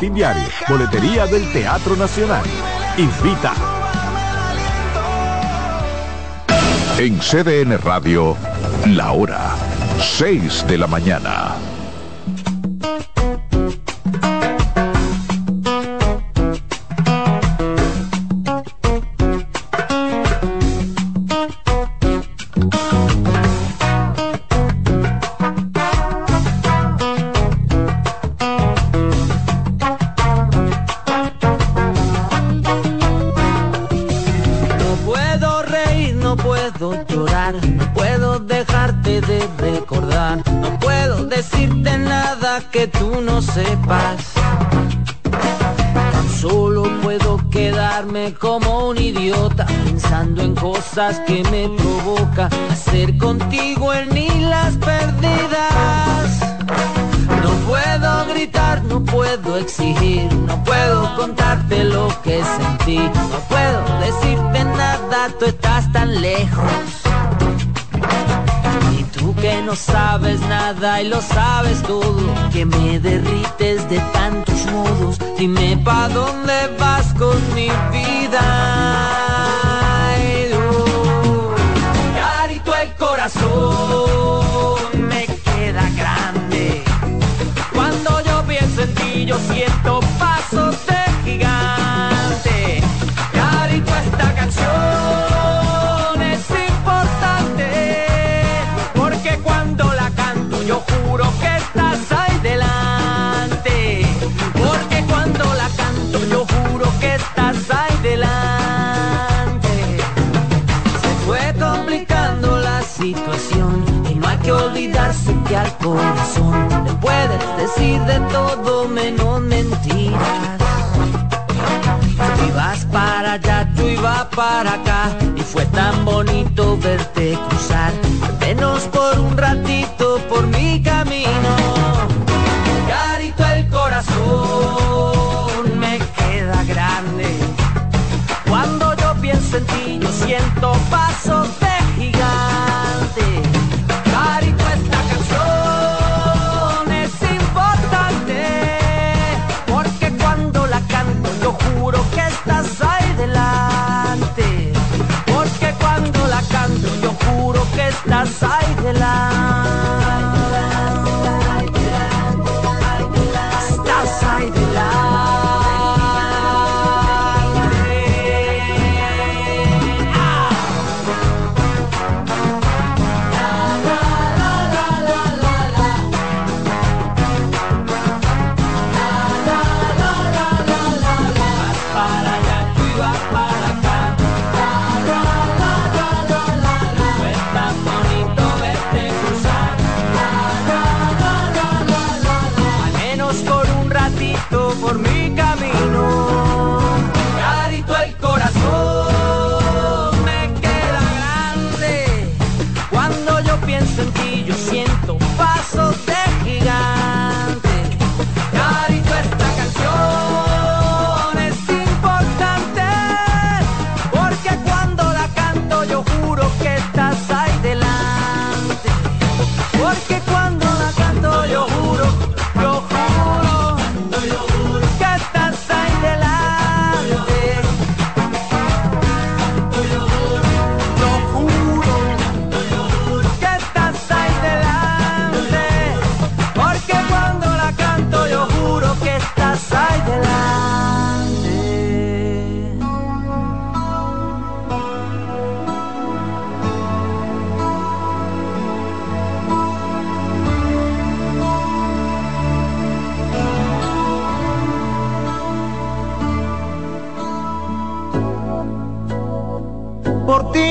Festín Diario, boletería del Teatro Nacional. Invita. En CDN Radio, la hora 6 de la mañana. Que me provoca hacer contigo en las perdidas. No puedo gritar, no puedo exigir, no puedo contarte lo que sentí, no puedo decirte nada, tú estás tan lejos. Y tú que no sabes nada y lo sabes todo, que me derrites de tantos modos, dime pa' dónde decir de todo menos mentiras. Tú ibas para allá, tú ibas para acá y fue tan bonito verte cruzar, menos por un ratito por mi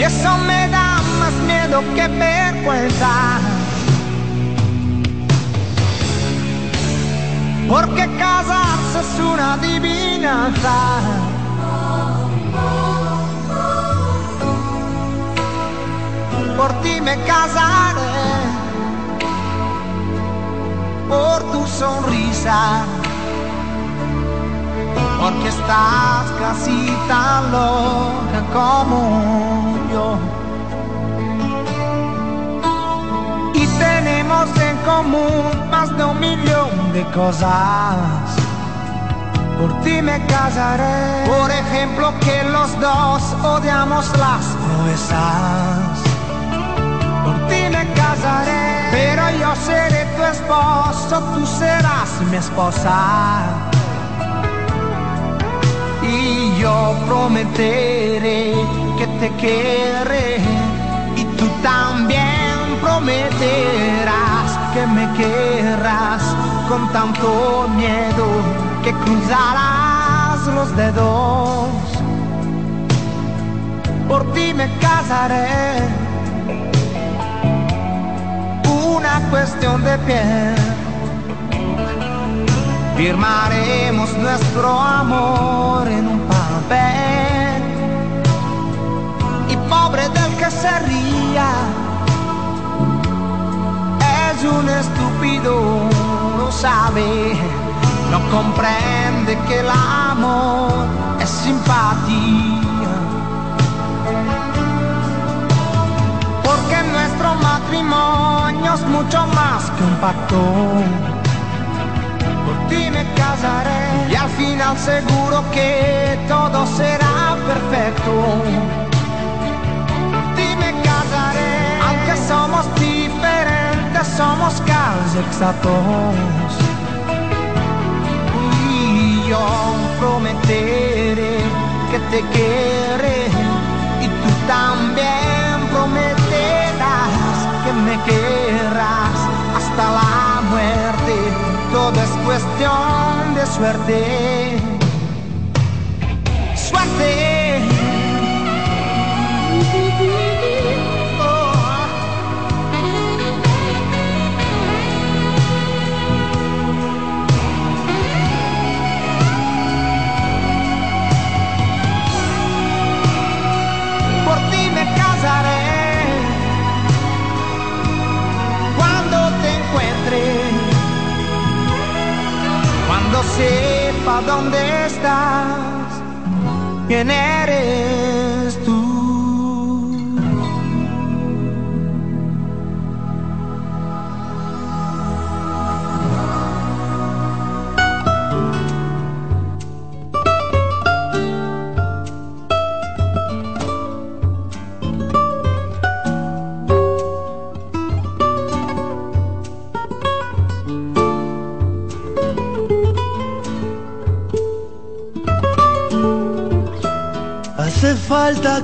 Y eso me da más miedo que vergüenza. porque casarse es una adivinanza. Por ti me casaré, por tu sonrisa, porque estás casi tan loca como Y tenemos en común más de un millón de cosas. Por ti me casaré. Por ejemplo, que los dos odiamos las proezas. Por ti me casaré. Pero yo seré tu esposo, tú serás mi esposa. Y yo prometeré que te querré. Y tú también prometerás que me querrás con tanto miedo que cruzarás los dedos. Por ti me casaré, una cuestión de piel. Firmaremos nuestro amor en un papel. Que se ría, es un estúpido, no sabe no comprende que el amor es simpatía. Porque nuestro matrimonio es mucho más que un pacto. Por ti me casaré y al final seguro que todo será perfecto. Somos diferentes, somos casi exactos yo prometeré que te querré y tú también prometerás que me querrás hasta la muerte. Todo es cuestión de suerte. Suerte. Cuando sepa dónde estás, quién eres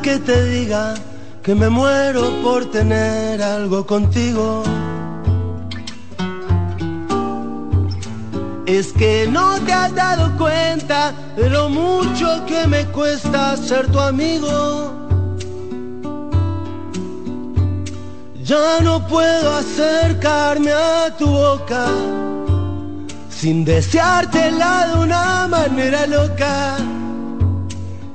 que te diga que me muero por tener algo contigo. Es que no te has dado cuenta de lo mucho que me cuesta ser tu amigo. Ya no puedo acercarme a tu boca sin deseártela de una manera loca.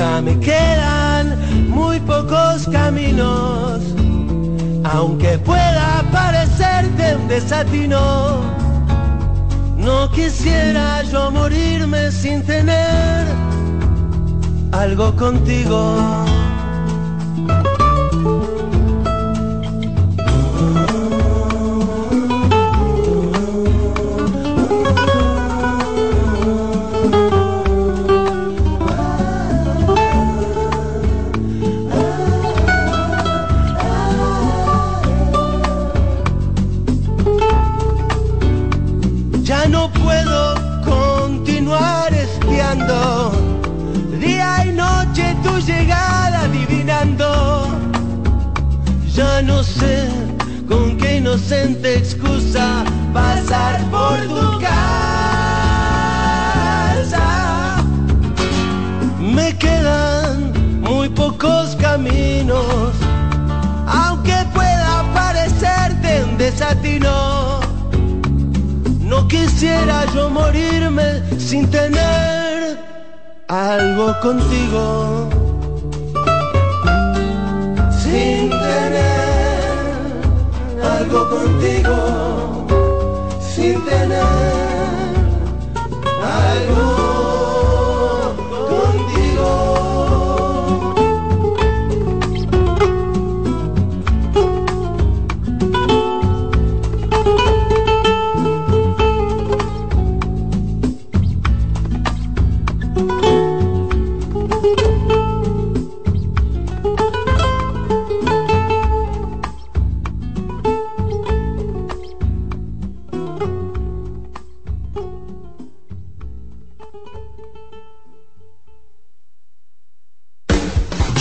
Ya me quedan muy pocos caminos, aunque pueda parecerte un desatino. No quisiera yo morirme sin tener algo contigo. inocente excusa pasar por tu casa. Me quedan muy pocos caminos, aunque pueda parecerte un desatino. No quisiera yo morirme sin tener algo contigo. contigo sin tener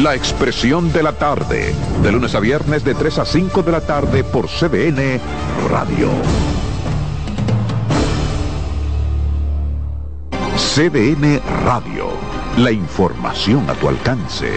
La expresión de la tarde, de lunes a viernes de 3 a 5 de la tarde por CBN Radio. CBN Radio, la información a tu alcance.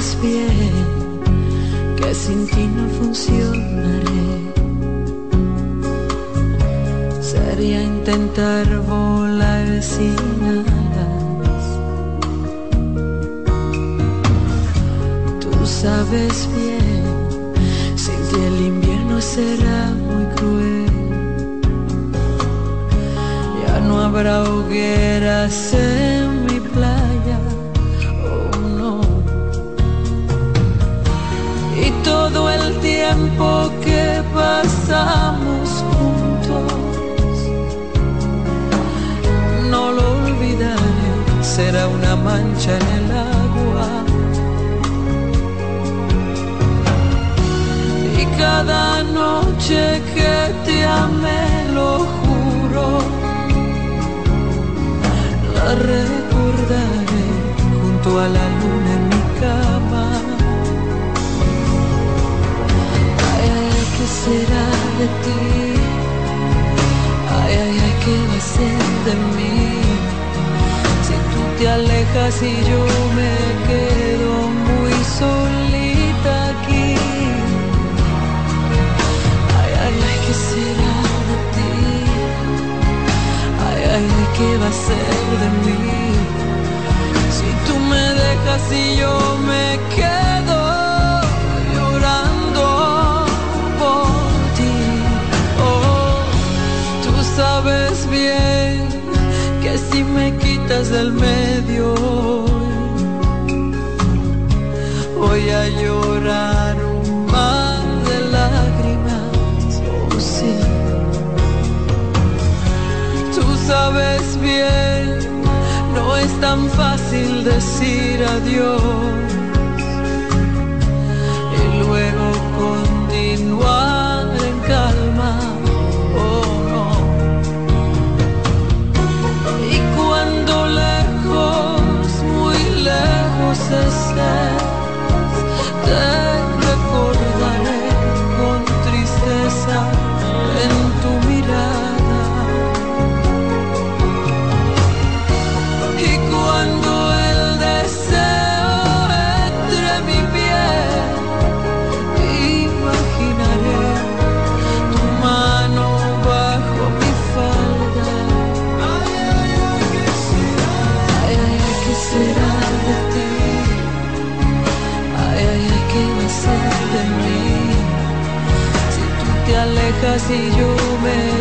Sabes bien que sin ti no funcionaré. Sería intentar volar sin alas. Tú sabes bien, sin ti el invierno será muy cruel. Ya no habrá hogueras en mi playa. Todo el tiempo que pasamos juntos, no lo olvidaré, será una mancha en el agua. Y cada noche que te amé, lo juro, la recordaré junto a la luna será de ti? Ay, ay, ay, ¿qué va a ser de mí? Si tú te alejas y yo me quedo muy solita aquí. Ay, ay, ay, ¿qué será de ti? Ay, ay, ay, ¿qué va a ser de mí? Si tú me dejas y yo me quedo quitas del medio hoy, voy a llorar un mar de lágrimas. Oh, sí. Tú sabes bien, no es tan fácil decir adiós estés, y yo me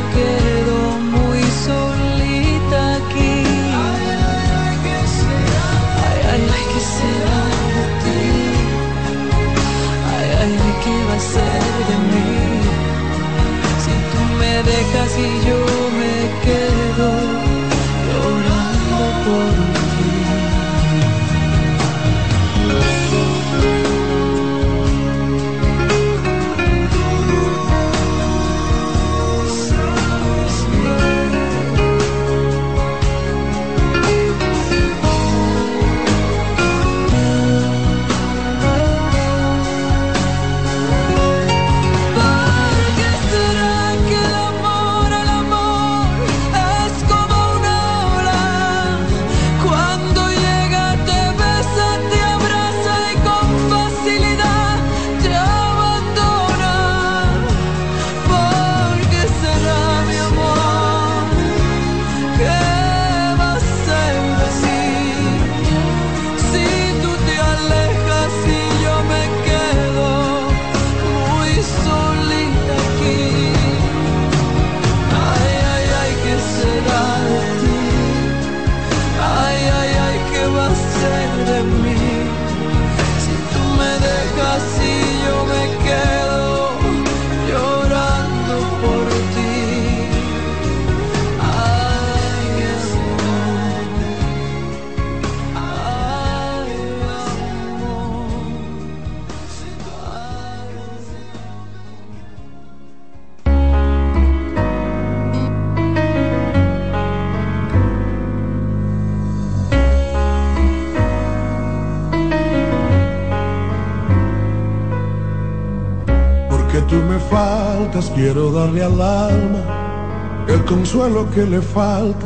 consuelo que le falta,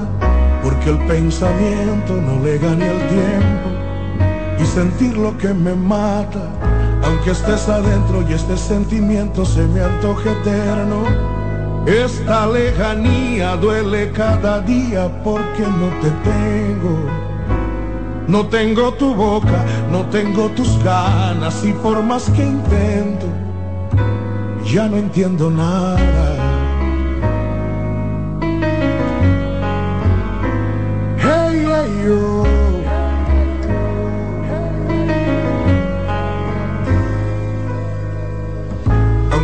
porque el pensamiento no le gane el tiempo y sentir lo que me mata, aunque estés adentro y este sentimiento se me antoje eterno. Esta lejanía duele cada día porque no te tengo. No tengo tu boca, no tengo tus ganas y por más que intento, ya no entiendo nada.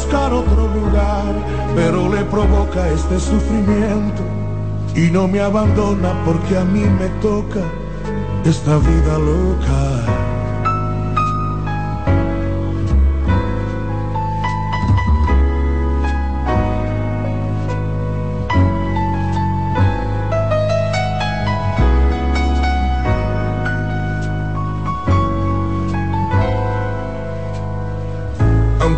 buscar otro lugar, pero le provoca este sufrimiento y no me abandona porque a mí me toca esta vida loca.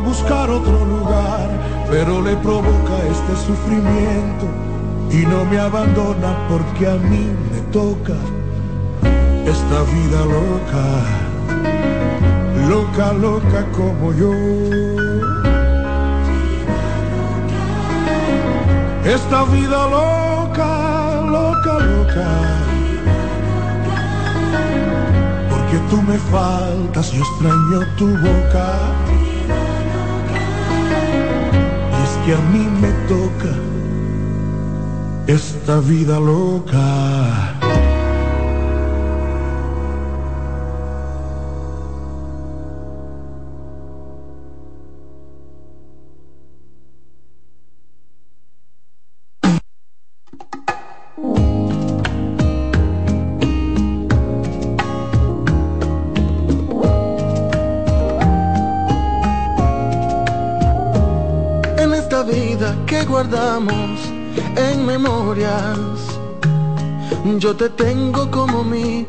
buscar otro lugar, pero le provoca este sufrimiento y no me abandona porque a mí me toca esta vida loca, loca, loca como yo. Esta vida loca, loca, loca. Porque tú me faltas, yo extraño tu boca. Que a mí me toca esta vida loca. Guardamos en memorias. Yo te tengo como mi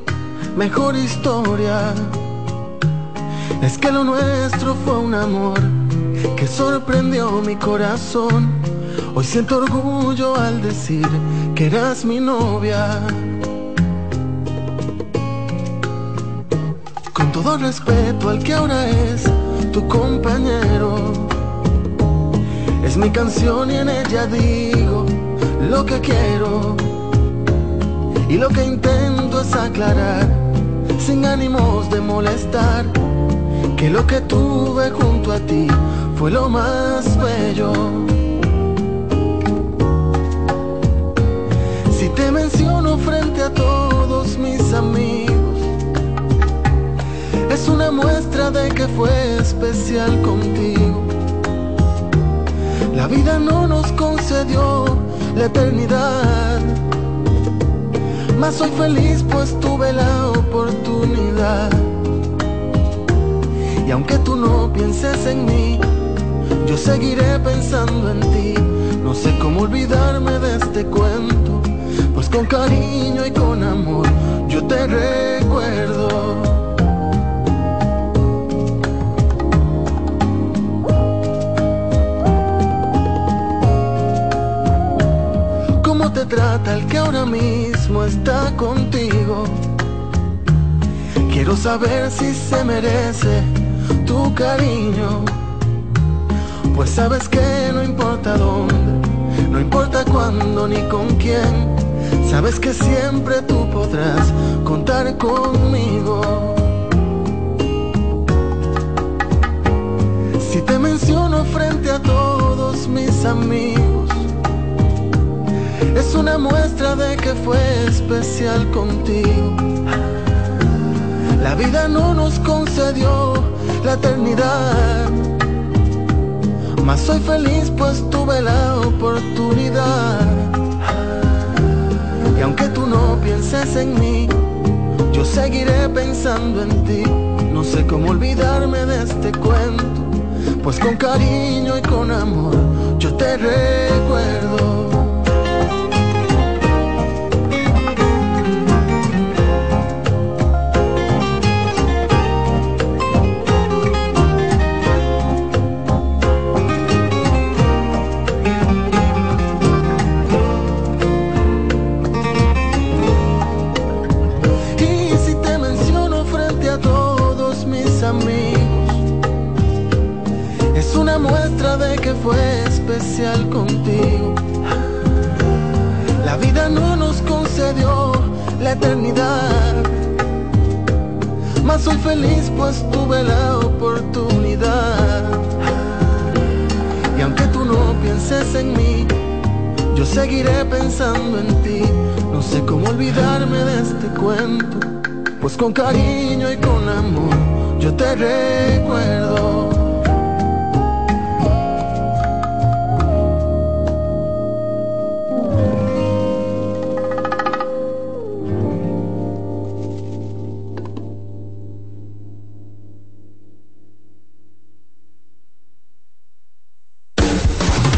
mejor historia. Es que lo nuestro fue un amor que sorprendió mi corazón. Hoy siento orgullo al decir que eras mi novia. Con todo respeto al que ahora es tu compañero. Es mi canción y en ella digo lo que quiero. Y lo que intento es aclarar, sin ánimos de molestar, que lo que tuve junto a ti fue lo más bello. Si te menciono frente a todos mis amigos, es una muestra de que fue especial contigo. La vida no nos concedió la eternidad mas soy feliz pues tuve la oportunidad. Y aunque tú no pienses en mí, yo seguiré pensando en ti. No sé cómo olvidarme de este cuento, pues con cariño y con amor yo te recuerdo. Trata el que ahora mismo está contigo? Quiero saber si se merece tu cariño. Pues sabes que no importa dónde, no importa cuándo ni con quién. Sabes que siempre tú podrás contar conmigo. Si te menciono frente a todos mis amigos, es una muestra de que fue especial contigo. La vida no nos concedió la eternidad, mas soy feliz pues tuve la oportunidad. Y aunque tú no pienses en mí, yo seguiré pensando en ti. No sé cómo olvidarme de este cuento, pues con cariño y con amor yo te recuerdo. Especial contigo. La vida no nos concedió la eternidad, mas soy feliz pues tuve la oportunidad. Y aunque tú no pienses en mí, yo seguiré pensando en ti. No sé cómo olvidarme de este cuento, pues con cariño y con amor yo te recuerdo.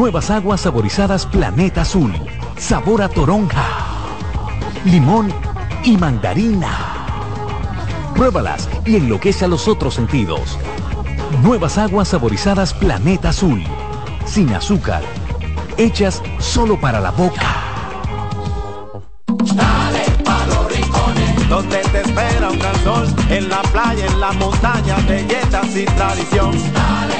Nuevas aguas saborizadas Planeta Azul. Sabor a toronja, limón y mandarina. Pruébalas y enloquece a los otros sentidos. Nuevas aguas saborizadas Planeta Azul. Sin azúcar. hechas solo para la boca. Dale pa' los rincones, donde te espera un gran sol, en la playa, en la montaña, belletas y tradición. Dale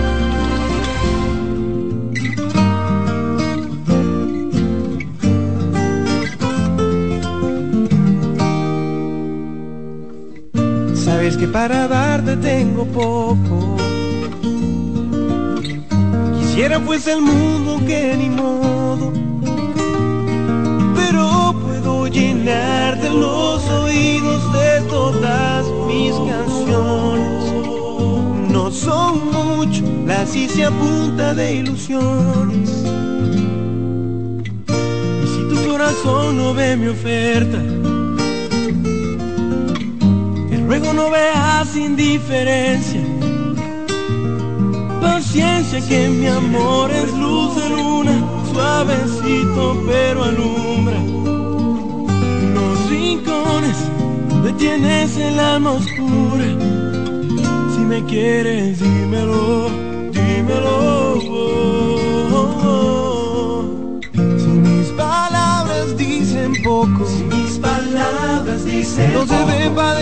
Para darte tengo poco. Quisiera pues el mundo que ni modo. Pero puedo llenarte los oídos de todas mis canciones. No son mucho, las hice a punta de ilusiones. Y si tu corazón no ve mi oferta, te ruego no veas indiferencia. Paciencia que mi amor es luz de luna, suavecito pero alumbra. Los rincones donde tienes el alma oscura. Si me quieres, dímelo, dímelo. Si mis palabras dicen poco, si mis palabras dicen no se para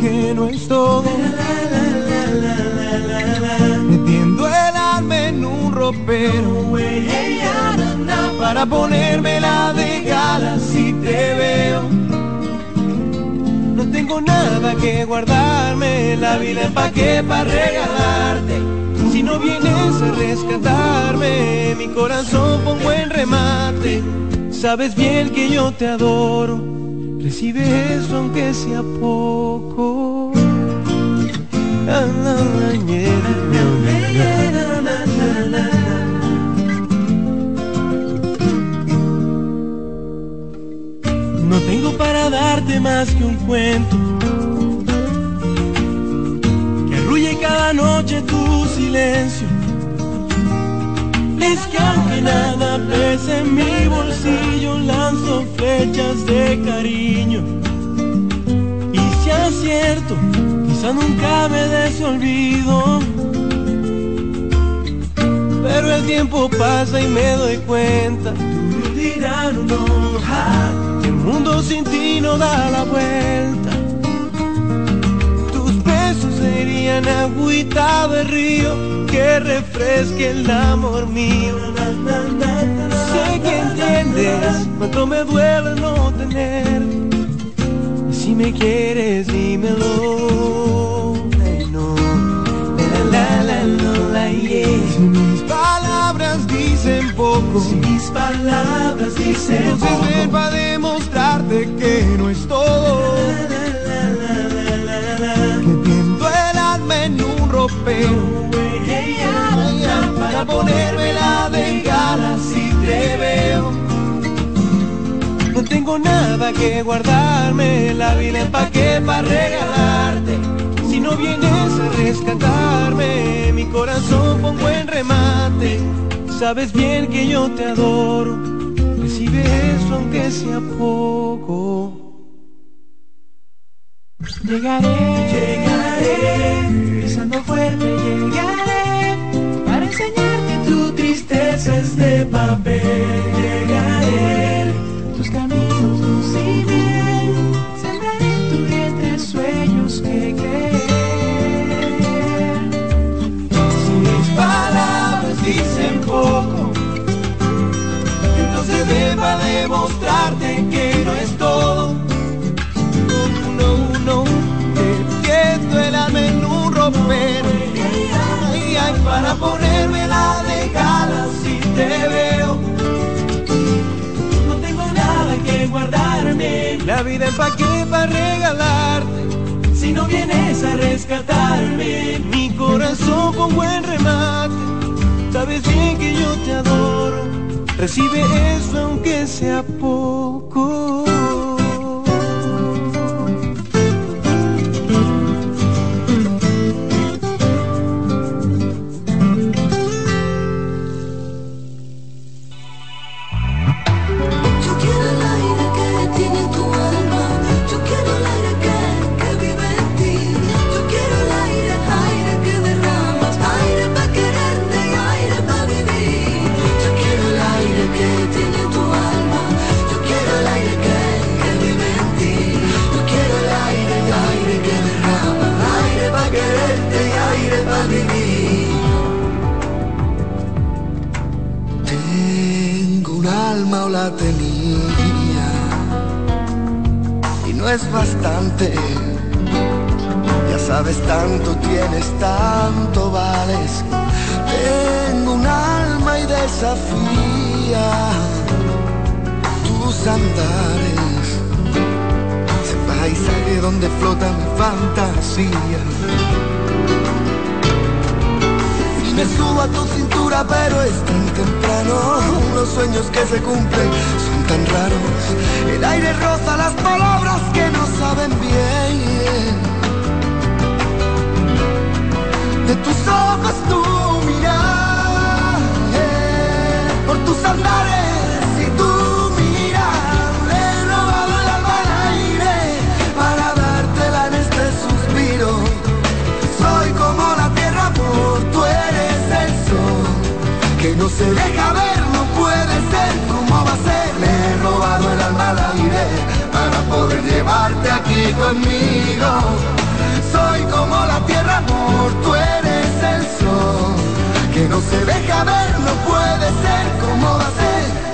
que no es todo. Metiendo el alma en un ropero para ponérmela de gala si te veo. No tengo nada que guardarme, la vida pa' qué pa' regalarte. Si no vienes a rescatarme, mi corazón pongo en remate. Sabes bien que yo te adoro, recibe eso aunque sea poco. No tengo para darte más que un cuento que arrulle cada noche tu silencio. Es que aunque nada pese en mi bolsillo, lanzo flechas de cariño. Y si acierto, quizá nunca me des olvido. Pero el tiempo pasa y me doy cuenta. Dirán, no, ja, que el mundo sin ti no da la vuelta. Tus besos serían agüita de río que refresque el amor mío. Sé que entiendes cuánto me duele no tener. Si me quieres, dímelo. Ay, no. La, la, la, la, la, yeah. Si mis palabras dicen poco, si mis palabras dicen Entonces ven para demostrarte que no es todo. Que tiendo el alma en un ropero para ponérmela de gala si te veo. No tengo nada que guardarme, la vida pa' qué pa' regalarte. Si no vienes a rescatarme, mi corazón pongo en remate. Sabes bien que yo te adoro, recibe eso aunque sea poco. Llegaré, llegaré, pisando fuerte llegaré, My baby. Pa' qué, pa' regalarte. Si no vienes a rescatarme, mi corazón con buen remate. Sabes bien que yo te adoro. Recibe eso aunque sea poco. Son tan raros. El aire roza las palabras que no saben bien. De tus ojos tu mirar, por tus andares y tu mirar. Le robado el alma al aire para dártela en este suspiro. Soy como la tierra, amor, tú eres el sol que no se deja ver, para poder llevarte aquí conmigo. Soy como la tierra, amor, tú eres el sol que no se deja ver, no puede ser, ¿cómo va a ser?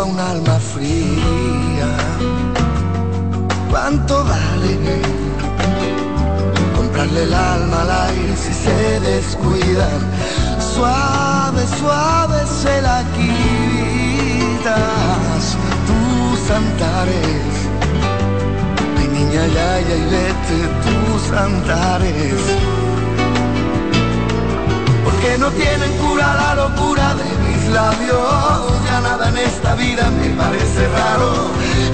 A un alma fría. ¿Cuánto vale comprarle el alma al aire si se descuidan? Suave, suave se la quitas tus andares. Mi niña, ya, ya, y vete tus andares. Porque no tienen cura la locura de labios. Ya nada en esta vida me parece raro.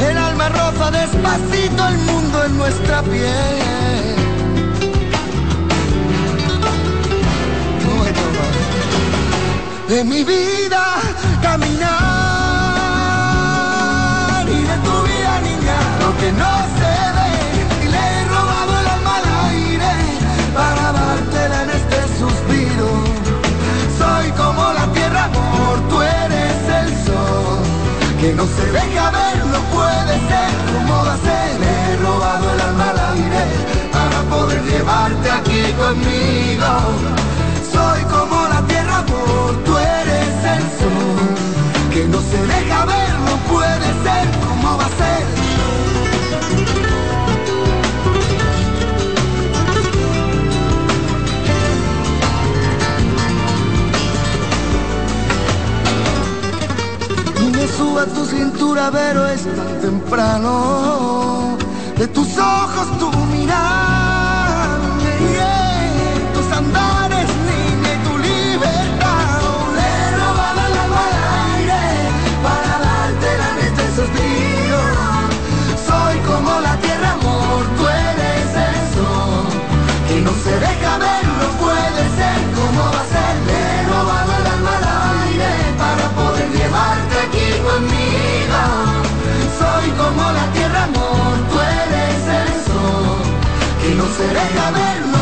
El alma roza despacito el mundo en nuestra piel. De mi vida caminar y de tu vida niña lo que no se que no se deja ver no puede ser. Como va a ser le he robado el alma al aire para poder llevarte aquí conmigo. Soy como la tierra amor tú eres el sol que no se deja ver suba tu cintura, pero es tan temprano. De tus ojos tu mirar, no será el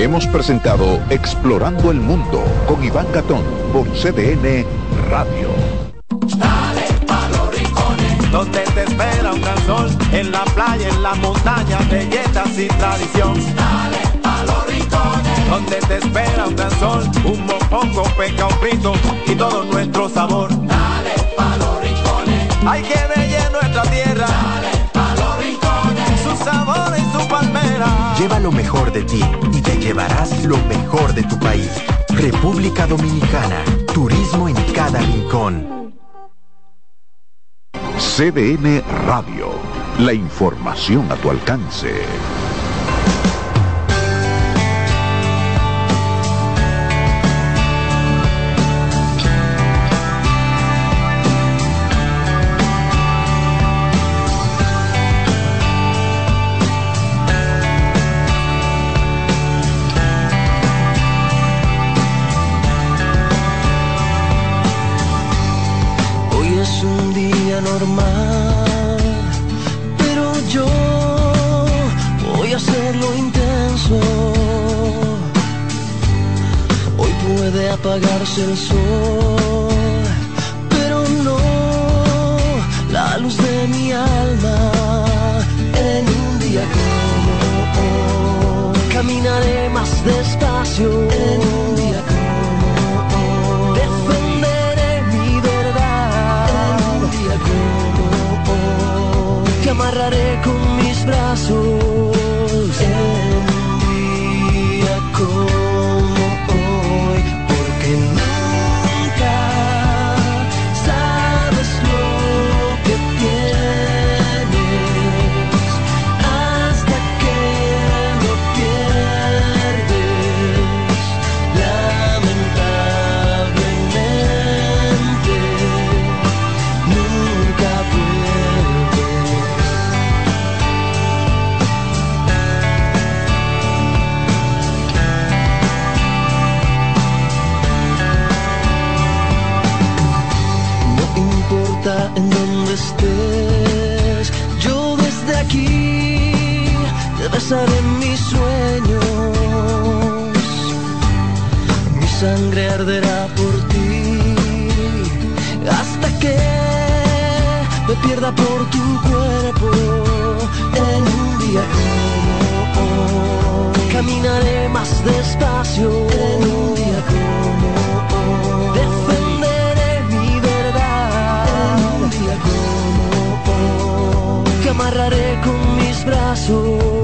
Hemos presentado Explorando el Mundo con Iván Gatón por CDN Radio. Dale pa' los rincones, donde te espera un gran sol, en la playa, en la montaña, belletas y tradición. Dale pa' los rincones, donde te espera un gran sol, un mopongo, peca, un frito y todo nuestro sabor. Dale pa' los rincones, hay que bella nuestra tierra. Dale pa' los rincones, su sabor y su palmera. Lleva lo mejor de ti y te llevarás lo mejor de tu país. República Dominicana. Turismo en cada rincón. CDN Radio. La información a tu alcance. Apagarse el sol, pero no la luz de mi alma. En un día como hoy, caminaré más despacio. En un día como hoy, defenderé mi verdad. En un día como hoy, te amarraré arderá por ti hasta que me pierda por tu cuerpo. En un día como hoy, caminaré más despacio. En un día como hoy, defenderé mi verdad. En un día como hoy, te amarraré con mis brazos.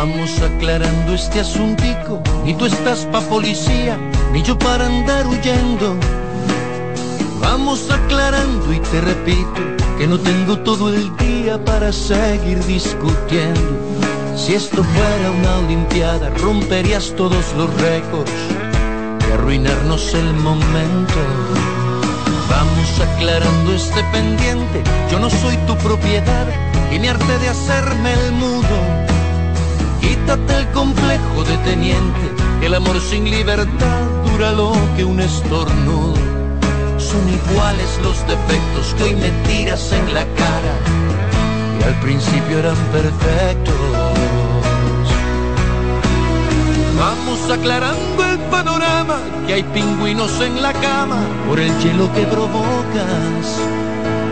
Vamos aclarando este asuntico, ni tú estás pa' policía, ni yo para andar huyendo. Vamos aclarando y te repito que no tengo todo el día para seguir discutiendo. Si esto fuera una olimpiada, romperías todos los récords y arruinarnos el momento. Vamos aclarando este pendiente, yo no soy tu propiedad y me harté de hacerme el mudo. Quítate el complejo de teniente, el amor sin libertad dura lo que un estornudo. Son iguales los defectos que hoy me tiras en la cara y al principio eran perfectos. Vamos aclarando el panorama, que hay pingüinos en la cama por el hielo que provocas.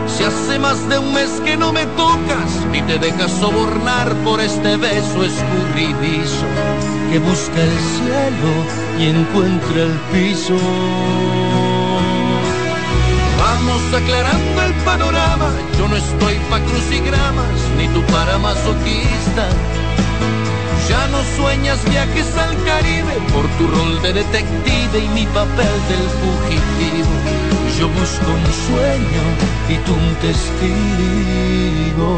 Si hace más de un mes que no me tocas, ni te dejas sobornar por este beso escurridizo que busca el cielo y encuentra el piso. Vamos aclarando el panorama, yo no estoy pa' crucigramas, ni tú para masoquista. Ya no sueñas viajes al Caribe por tu rol de detective y mi papel del fugitivo. Yo busco un sueño y tú un testigo.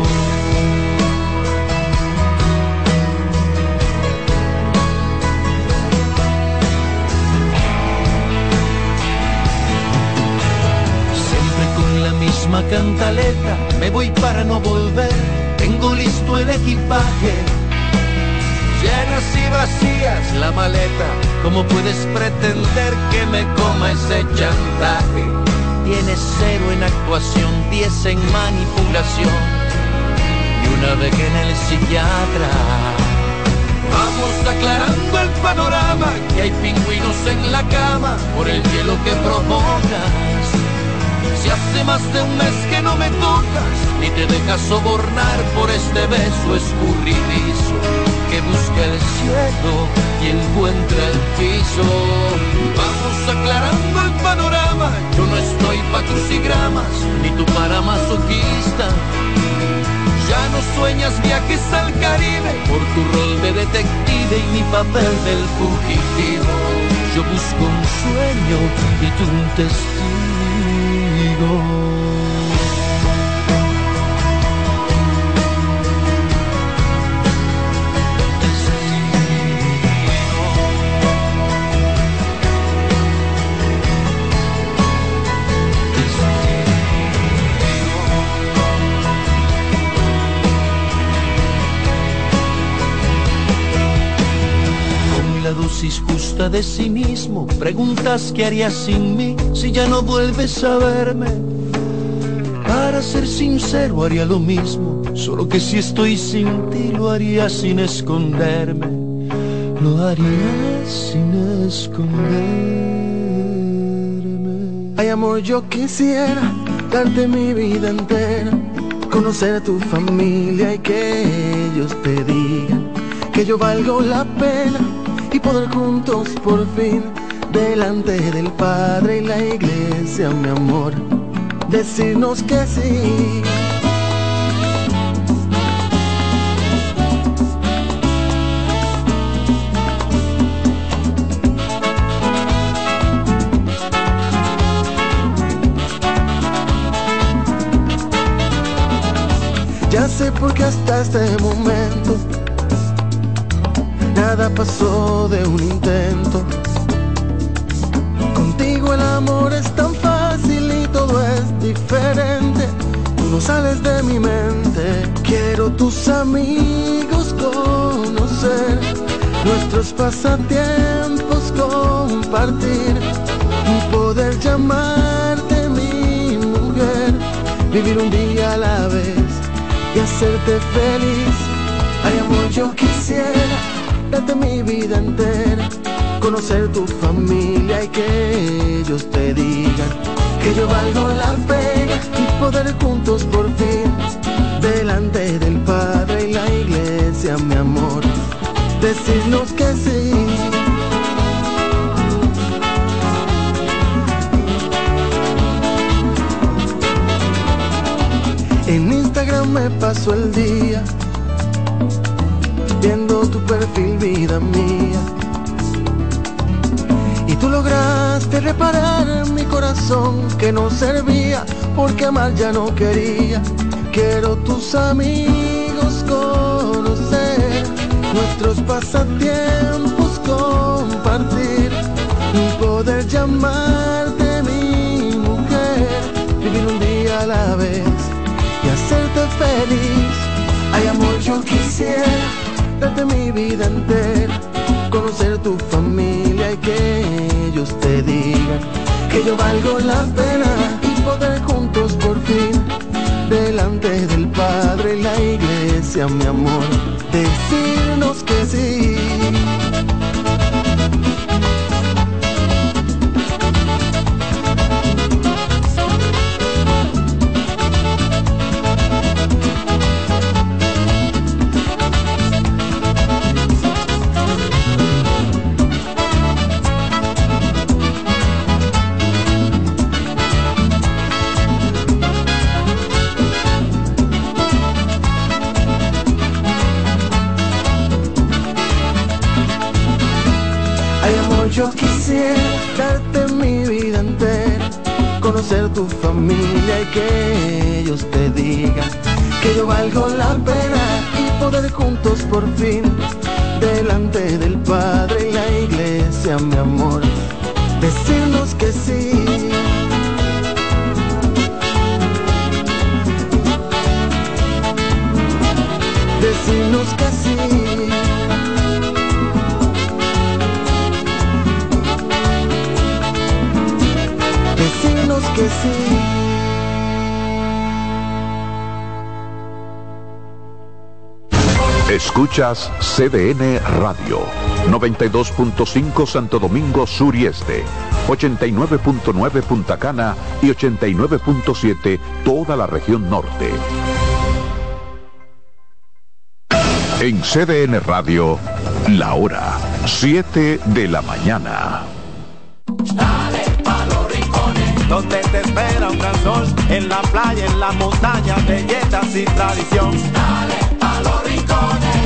Siempre con la misma cantaleta, me voy para no volver. Tengo listo el equipaje llenas y vacías la maleta. ¿Cómo puedes pretender que me coma ese chantaje? Tienes cero en actuación, diez en manipulación y una vez en el psiquiatra. Vamos aclarando el panorama, que hay pingüinos en la cama por el hielo que provocas. Si hace más de un mes que no me tocas, ni te dejas sobornar por este beso escurridizo que busca el cielo y encuentra el piso. Vamos aclarando el panorama, yo no estoy pa' crucigramas, ni tú para masoquista. Ya no sueñas viajes al Caribe por tu rol de detective y mi papel del fugitivo. Yo busco un sueño y tú un testigo. De sí mismo, preguntas qué harías sin mí si ya no vuelves a verme. Para ser sincero haría lo mismo, solo que si estoy sin ti lo haría sin esconderme. Lo haría sin esconderme. Ay amor, yo quisiera darte mi vida entera, conocer a tu familia y que ellos te digan que yo valgo la pena poder juntos por fin delante del Padre y la iglesia, mi amor, decirnos que sí. Ya sé por qué hasta este momento nada pasó de un intento. Contigo el amor es tan fácil y todo es diferente. Tú no sales de mi mente. Quiero tus amigos conocer, nuestros pasatiempos compartir y poder llamarte mi mujer. Vivir un día a la vez y hacerte feliz. Ay amor, yo quisiera darte mi vida entera, conocer tu familia y que ellos te digan que yo valgo la pena y poder juntos por fin delante del Padre y la iglesia, mi amor, decirnos que sí. En Instagram me paso el día perfil, vida mía. Y tú lograste reparar mi corazón que no servía porque amar ya no quería. Quiero tus amigos conocer, nuestros pasatiempos compartir y poder llamarte mi mujer, vivir un día a la vez y hacerte feliz. Ay amor, yo quisiera darte mi vida entera, conocer tu familia y que ellos te digan que yo valgo la pena y poder juntos por fin delante del Padre y la iglesia, mi amor, decirnos que sí. Familia y que ellos te digan que yo valgo la pena y poder juntos por fin delante del Padre y la iglesia, mi amor, decirnos que sí. Decirnos que sí. Decirnos que sí. Escuchas CDN Radio, 92.5 Santo Domingo Sur y Este, 89.9 Punta Cana y 89.7 toda la región norte. En CDN Radio, la hora 7 de la mañana. Dale pa' los rincones, donde te espera un gran sol, en la playa, en la montaña, belletas y tradición. Dale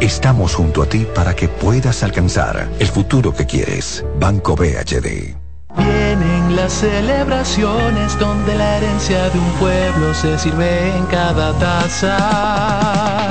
Estamos junto a ti para que puedas alcanzar el futuro que quieres. Banco BHD. Vienen las celebraciones donde la herencia de un pueblo se sirve en cada taza.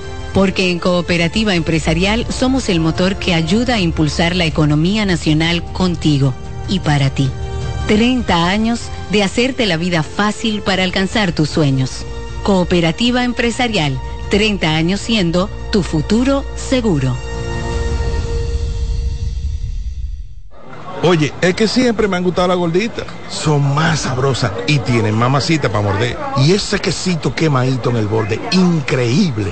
Porque en Cooperativa Empresarial somos el motor que ayuda a impulsar la economía nacional contigo y para ti. 30 años de hacerte la vida fácil para alcanzar tus sueños. Cooperativa empresarial, 30 años siendo tu futuro seguro. Oye, es que siempre me han gustado las gorditas. Son más sabrosas y tienen mamacita para morder. Y ese quesito quemadito en el borde, increíble.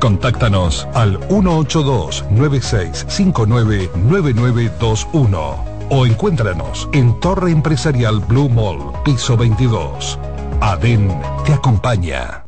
Contáctanos al 182-9659-9921 o encuéntranos en Torre Empresarial Blue Mall, piso 22. ADEN te acompaña.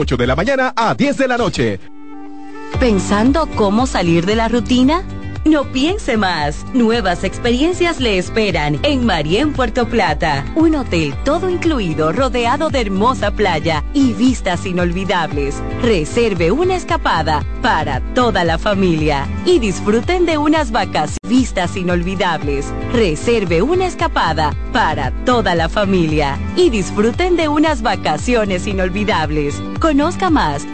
8 de la mañana a 10 de la noche. ¿Pensando cómo salir de la rutina? No piense más. Nuevas experiencias le esperan en Marien Puerto Plata. Un hotel todo incluido rodeado de hermosa playa y vistas inolvidables. Reserve una escapada para toda la familia y disfruten de unas vacas vistas inolvidables. Reserve una escapada para toda la familia y disfruten de unas vacaciones inolvidables. Conozca más